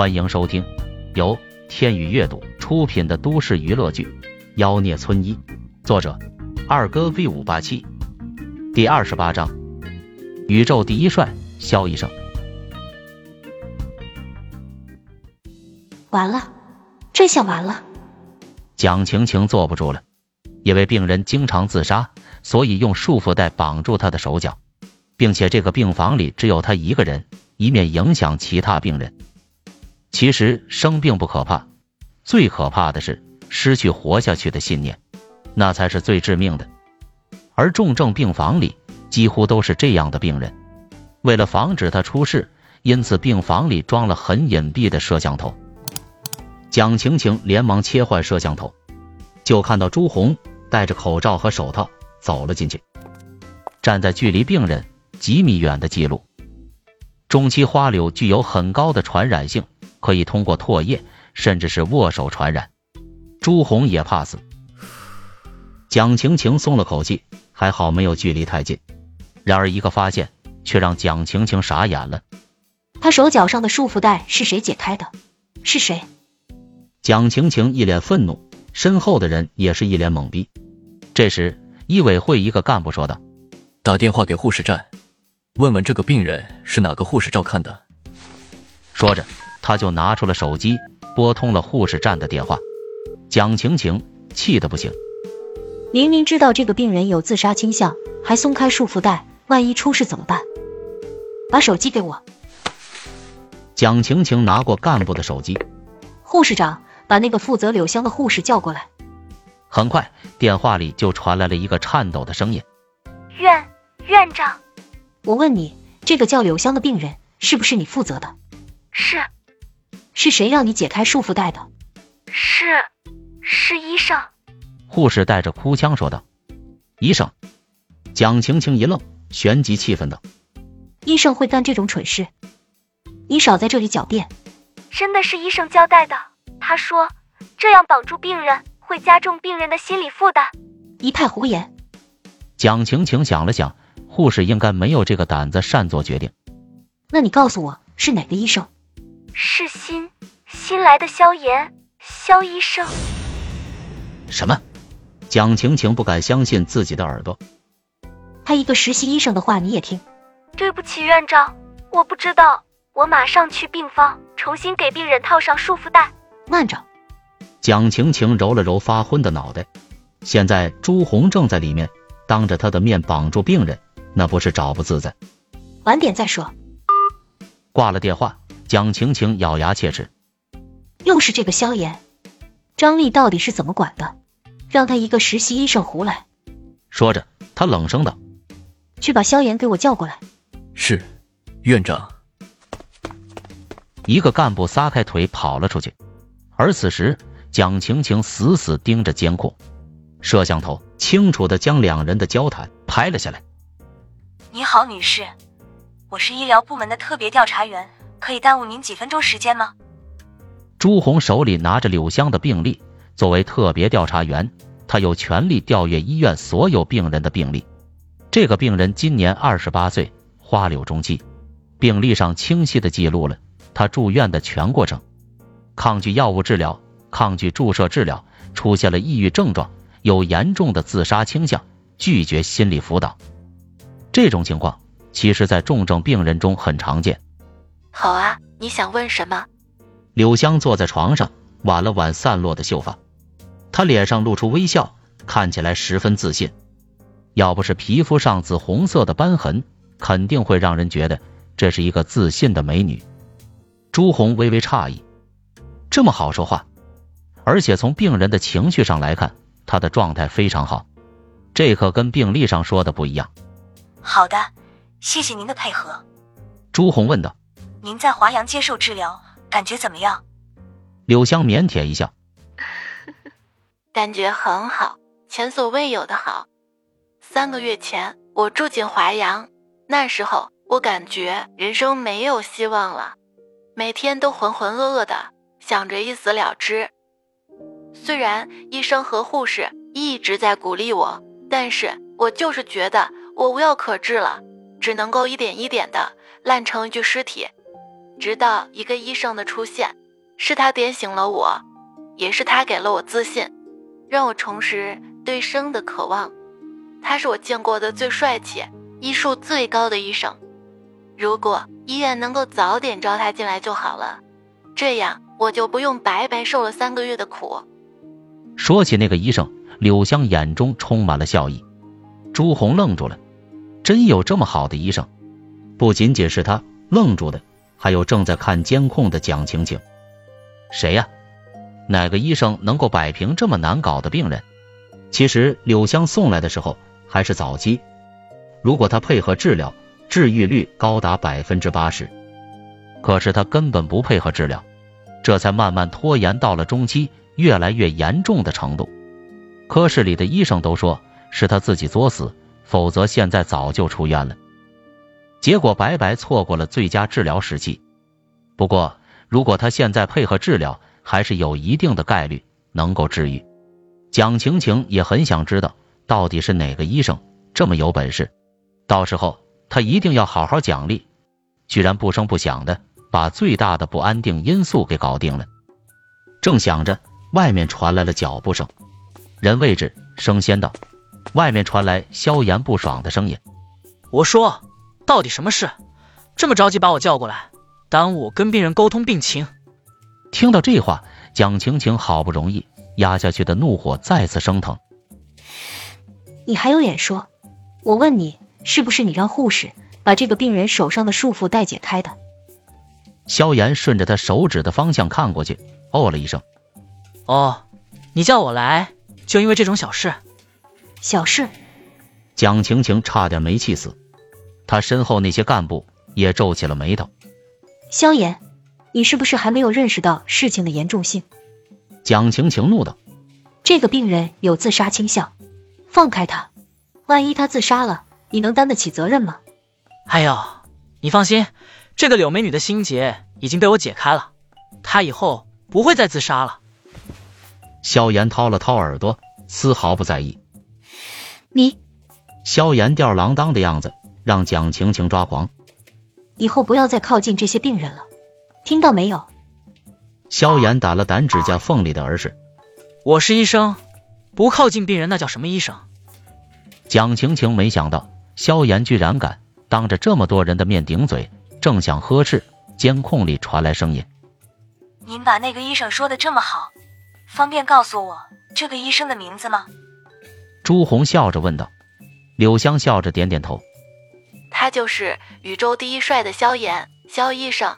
欢迎收听由天宇阅读出品的都市娱乐剧《妖孽村医》，作者二哥 V 五八七，第二十八章：宇宙第一帅肖医生。完了，这下完了。蒋晴晴坐不住了，因为病人经常自杀，所以用束缚带绑住他的手脚，并且这个病房里只有他一个人，以免影响其他病人。其实生病不可怕，最可怕的是失去活下去的信念，那才是最致命的。而重症病房里几乎都是这样的病人，为了防止他出事，因此病房里装了很隐蔽的摄像头。蒋晴晴连忙切换摄像头，就看到朱红戴着口罩和手套走了进去，站在距离病人几米远的记录。中期花柳具有很高的传染性。可以通过唾液，甚至是握手传染。朱红也怕死。蒋晴晴松了口气，还好没有距离太近。然而一个发现却让蒋晴晴傻眼了。她手脚上的束缚带是谁解开的？是谁？蒋晴晴一脸愤怒，身后的人也是一脸懵逼。这时，医委会一个干部说道：“打电话给护士站，问问这个病人是哪个护士照看的。”说着。他就拿出了手机，拨通了护士站的电话。蒋晴晴气得不行，明明知道这个病人有自杀倾向，还松开束缚带，万一出事怎么办？把手机给我。蒋晴晴拿过干部的手机，护士长，把那个负责柳香的护士叫过来。很快，电话里就传来了一个颤抖的声音：“院院长，我问你，这个叫柳香的病人是不是你负责的？是。”是谁让你解开束缚带的？是，是医生。护士带着哭腔说道：“医生。”蒋晴晴一愣，旋即气愤道：“医生会干这种蠢事？你少在这里狡辩！”真的是医生交代的，他说这样绑住病人会加重病人的心理负担。一派胡言！蒋晴晴想了想，护士应该没有这个胆子擅作决定。那你告诉我是哪个医生？是新新来的萧炎，萧医生。什么？蒋晴晴不敢相信自己的耳朵。他一个实习医生的话你也听？对不起，院长，我不知道，我马上去病房重新给病人套上束缚带。慢着！蒋晴晴揉了揉发昏的脑袋。现在朱红正在里面，当着他的面绑住病人，那不是找不自在？晚点再说。挂了电话。蒋晴晴咬牙切齿，又是这个萧炎，张丽到底是怎么管的？让他一个实习医生胡来。说着，他冷声道：“去把萧炎给我叫过来。”是，院长。一个干部撒开腿跑了出去，而此时蒋晴晴死死盯着监控摄像头，清楚的将两人的交谈拍了下来。你好，女士，我是医疗部门的特别调查员。可以耽误您几分钟时间吗？朱红手里拿着柳香的病历，作为特别调查员，他有权利调阅医院所有病人的病历。这个病人今年二十八岁，花柳中期，病历上清晰的记录了他住院的全过程：抗拒药物治疗、抗拒注射治疗，出现了抑郁症状，有严重的自杀倾向，拒绝心理辅导。这种情况其实，在重症病人中很常见。好啊，你想问什么？柳香坐在床上，挽了挽散落的秀发，她脸上露出微笑，看起来十分自信。要不是皮肤上紫红色的斑痕，肯定会让人觉得这是一个自信的美女。朱红微微诧异，这么好说话，而且从病人的情绪上来看，她的状态非常好，这可跟病历上说的不一样。好的，谢谢您的配合。朱红问道。您在华阳接受治疗，感觉怎么样？柳香腼腆一笑，感觉很好，前所未有的好。三个月前我住进华阳，那时候我感觉人生没有希望了，每天都浑浑噩噩的，想着一死了之。虽然医生和护士一直在鼓励我，但是我就是觉得我无药可治了，只能够一点一点的烂成一具尸体。直到一个医生的出现，是他点醒了我，也是他给了我自信，让我重拾对生的渴望。他是我见过的最帅气、医术最高的医生。如果医院能够早点招他进来就好了，这样我就不用白白受了三个月的苦。说起那个医生，柳香眼中充满了笑意。朱红愣住了，真有这么好的医生？不仅仅是他愣住的，还有正在看监控的蒋晴晴。谁呀？哪个医生能够摆平这么难搞的病人？其实柳香送来的时候还是早期，如果他配合治疗，治愈率高达百分之八十。可是他根本不配合治疗，这才慢慢拖延到了中期，越来越严重的程度。科室里的医生都说是他自己作死，否则现在早就出院了。结果白白错过了最佳治疗时期。不过，如果他现在配合治疗，还是有一定的概率能够治愈。蒋晴晴也很想知道，到底是哪个医生这么有本事，到时候他一定要好好奖励。居然不声不响的把最大的不安定因素给搞定了。正想着，外面传来了脚步声，人位置升仙道，外面传来萧炎不爽的声音：“我说。”到底什么事？这么着急把我叫过来，耽误跟病人沟通病情。听到这话，蒋晴晴好不容易压下去的怒火再次升腾。你还有脸说？我问你，是不是你让护士把这个病人手上的束缚带解开的？萧炎顺着他手指的方向看过去，哦了一声：“哦，你叫我来，就因为这种小事？小事？”蒋晴晴差点没气死。他身后那些干部也皱起了眉头。萧炎，你是不是还没有认识到事情的严重性？蒋晴晴怒道：“这个病人有自杀倾向，放开他，万一他自杀了，你能担得起责任吗？”哎呦，你放心，这个柳美女的心结已经被我解开了，她以后不会再自杀了。萧炎掏了掏耳朵，丝毫不在意。你，萧炎吊儿郎当的样子。让蒋晴晴抓狂，以后不要再靠近这些病人了，听到没有？萧炎打了胆指甲缝里的耳屎。我是医生，不靠近病人那叫什么医生？蒋晴晴没想到萧炎居然敢当着这么多人的面顶嘴，正想呵斥，监控里传来声音：“您把那个医生说的这么好，方便告诉我这个医生的名字吗？”朱红笑着问道。柳香笑着点点头。就是宇宙第一帅的萧炎，萧医生，